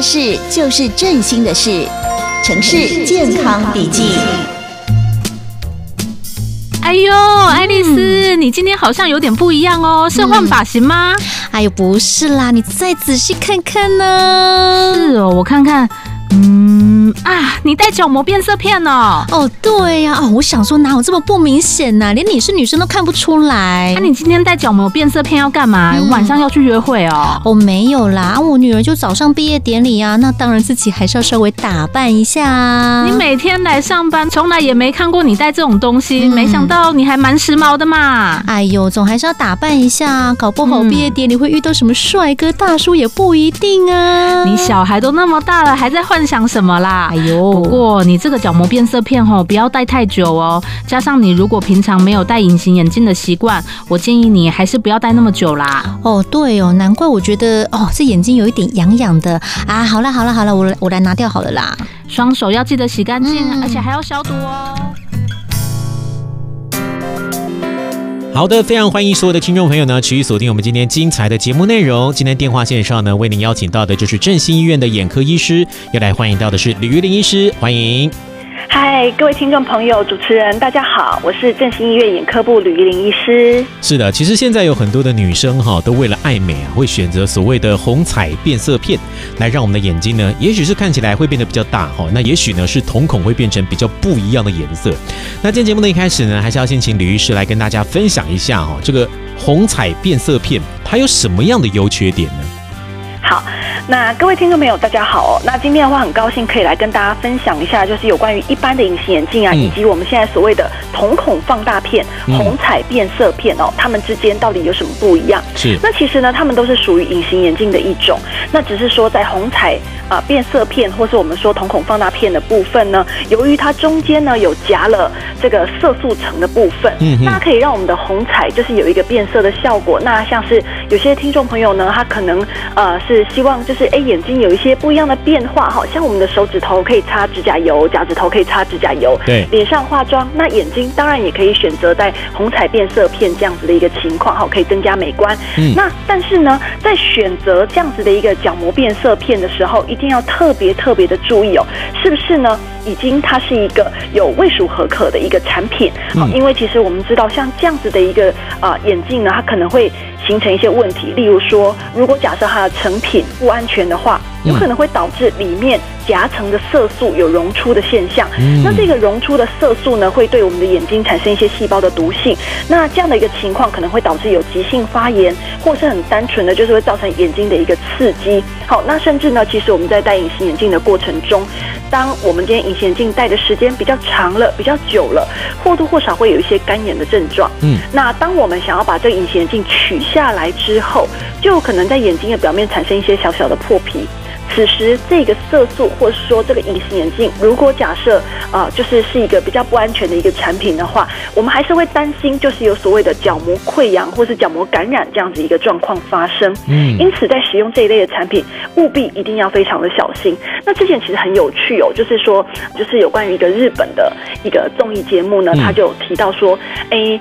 的事就是振兴的事，城市健康笔记。哎呦，爱丽丝，你今天好像有点不一样哦，是换发型吗？哎呦，不是啦，你再仔细看看呢。是哦，我看看，嗯。啊，你戴角膜变色片哦？哦，对呀，哦，我想说哪有这么不明显呢？连你是女生都看不出来。那你今天戴角膜变色片要干嘛？晚上要去约会哦？哦，没有啦，我女儿就早上毕业典礼啊，那当然自己还是要稍微打扮一下啊。你每天来上班，从来也没看过你戴这种东西，没想到你还蛮时髦的嘛。哎呦，总还是要打扮一下，搞不好毕业典礼会遇到什么帅哥大叔也不一定啊。你小孩都那么大了，还在幻想什么啦？哎呦，不过你这个角膜变色片吼，不要戴太久哦。加上你如果平常没有戴隐形眼镜的习惯，我建议你还是不要戴那么久啦。哦，对哦，难怪我觉得哦，这眼睛有一点痒痒的啊。好了好了好了，我我来拿掉好了啦。双手要记得洗干净，嗯、而且还要消毒哦。好的，非常欢迎所有的听众朋友呢，持续锁定我们今天精彩的节目内容。今天电话线上呢，为您邀请到的就是振兴医院的眼科医师，要来欢迎到的是李玉林医师，欢迎。嗨，各位听众朋友，主持人大家好，我是振兴医院眼科部吕玉玲医师。是的，其实现在有很多的女生哈，都为了爱美啊，会选择所谓的虹彩变色片，来让我们的眼睛呢，也许是看起来会变得比较大哈，那也许呢是瞳孔会变成比较不一样的颜色。那今天节目的一开始呢，还是要先请吕医师来跟大家分享一下哈，这个虹彩变色片它有什么样的优缺点呢？好。那各位听众朋友，大家好哦。那今天的话，很高兴可以来跟大家分享一下，就是有关于一般的隐形眼镜啊，以及我们现在所谓的瞳孔放大片、虹彩变色片哦，它们之间到底有什么不一样？是。那其实呢，它们都是属于隐形眼镜的一种。那只是说，在虹彩啊变色片，或是我们说瞳孔放大片的部分呢，由于它中间呢有夹了这个色素层的部分，嗯，那可以让我们的虹彩就是有一个变色的效果。那像是有些听众朋友呢，他可能呃是希望就是。是哎，眼睛有一些不一样的变化哈，像我们的手指头可以擦指甲油，脚趾头可以擦指甲油，对，脸上化妆，那眼睛当然也可以选择带虹彩变色片这样子的一个情况哈，可以增加美观。嗯，那但是呢，在选择这样子的一个角膜变色片的时候，一定要特别特别的注意哦，是不是呢？已经它是一个有未属合可的一个产品，好，因为其实我们知道，像这样子的一个啊眼镜呢，它可能会形成一些问题，例如说，如果假设它的成品不安全的话。有可能会导致里面夹层的色素有溶出的现象。那这个溶出的色素呢，会对我们的眼睛产生一些细胞的毒性。那这样的一个情况可能会导致有急性发炎，或是很单纯的，就是会造成眼睛的一个刺激。好，那甚至呢，其实我们在戴隐形眼镜的过程中，当我们今天隐形眼镜戴的时间比较长了、比较久了，或多或少会有一些干眼的症状。嗯，那当我们想要把这个隐形眼镜取下来之后，就有可能在眼睛的表面产生一些小小的破皮。此时，这个色素，或者说这个隐形眼镜，如果假设啊、呃，就是是一个比较不安全的一个产品的话，我们还是会担心，就是有所谓的角膜溃疡或是角膜感染这样子一个状况发生。嗯，因此在使用这一类的产品，务必一定要非常的小心。那之前其实很有趣哦，就是说，就是有关于一个日本的一个综艺节目呢，他就有提到说，哎，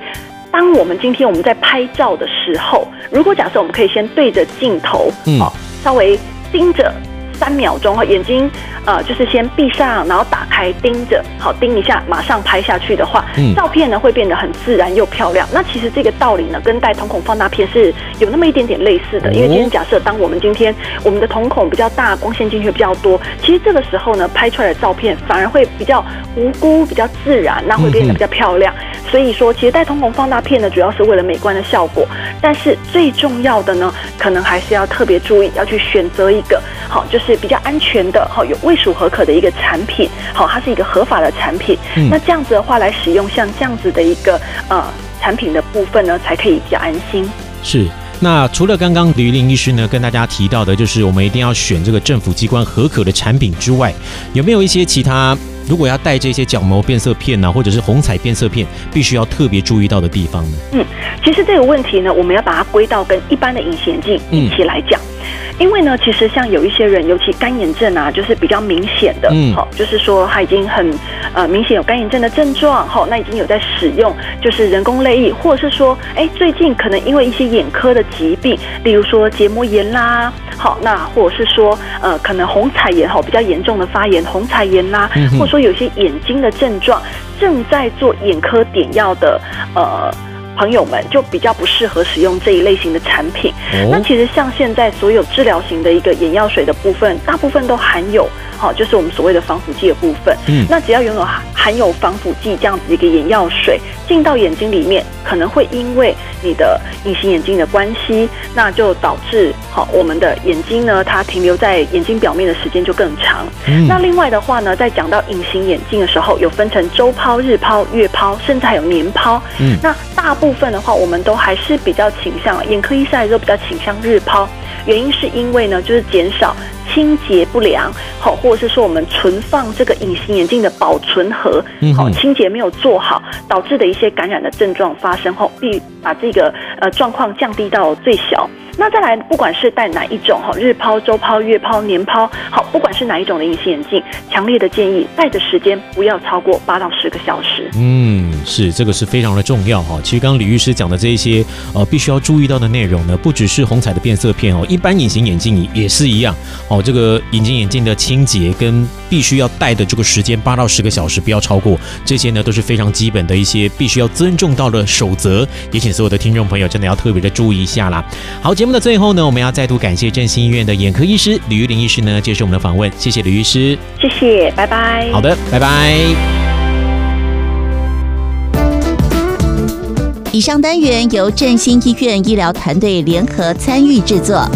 当我们今天我们在拍照的时候，如果假设我们可以先对着镜头，嗯，稍微盯着。三秒钟哈，眼睛呃就是先闭上，然后打开盯着，好盯一下，马上拍下去的话，嗯，照片呢会变得很自然又漂亮。那其实这个道理呢，跟戴瞳孔放大片是有那么一点点类似的。因为今天假设当我们今天我们的瞳孔比较大，光线进去比较多，其实这个时候呢，拍出来的照片反而会比较无辜、比较自然，那会变得比较漂亮。所以说，其实带瞳孔放大片呢，主要是为了美观的效果。但是最重要的呢，可能还是要特别注意，要去选择一个好，就是比较安全的，好有卫署核可的一个产品，好，它是一个合法的产品。嗯。那这样子的话来使用，像这样子的一个呃产品的部分呢，才可以比较安心。是。那除了刚刚吕玉玲医师呢跟大家提到的，就是我们一定要选这个政府机关合可的产品之外，有没有一些其他？如果要带这些角膜变色片呢、啊，或者是虹彩变色片，必须要特别注意到的地方呢？嗯，其实这个问题呢，我们要把它归到跟一般的隐形眼镜一起来讲。嗯因为呢，其实像有一些人，尤其干眼症啊，就是比较明显的，嗯，好，就是说他已经很呃明显有干眼症的症状，好，那已经有在使用就是人工泪液，或者是说，哎，最近可能因为一些眼科的疾病，例如说结膜炎啦，好，那或者是说呃可能虹彩炎哈比较严重的发炎，虹彩炎啦，嗯或者说有些眼睛的症状，正在做眼科点药的呃。朋友们就比较不适合使用这一类型的产品。那其实像现在所有治疗型的一个眼药水的部分，大部分都含有，好，就是我们所谓的防腐剂的部分。嗯，那只要拥有含含有防腐剂这样子一个眼药水进到眼睛里面，可能会因为你的隐形眼镜的关系，那就导致好我们的眼睛呢，它停留在眼睛表面的时间就更长。嗯，那另外的话呢，在讲到隐形眼镜的时候，有分成周抛、日抛、月抛，甚至还有年抛。嗯，那大部分的话，我们都还是比较倾向眼科医生来说比较倾向日抛，原因是因为呢，就是减少清洁不良，好，或者是说我们存放这个隐形眼镜的保存盒，好，清洁没有做好，导致的一些感染的症状发生后，必把这个呃状况降低到最小。那再来，不管是戴哪一种哈，日抛、周抛、月抛、年抛，好，不管是哪一种的隐形眼镜，强烈的建议戴的时间不要超过八到十个小时。嗯，是这个是非常的重要哈。其实刚刚李律师讲的这一些呃，必须要注意到的内容呢，不只是虹彩的变色片哦，一般隐形眼镜也是一样哦。这个隐形眼镜的清洁跟必须要戴的这个时间八到十个小时不要超过，这些呢都是非常基本的一些必须要尊重到的守则，也请所有的听众朋友真的要特别的注意一下啦。好，节目。那么最后呢，我们要再度感谢振兴医院的眼科医师吕玉玲医师呢，接受我们的访问。谢谢吕医师，谢谢，拜拜。好的，拜拜。以上单元由振兴医院医疗团队联合参与制作。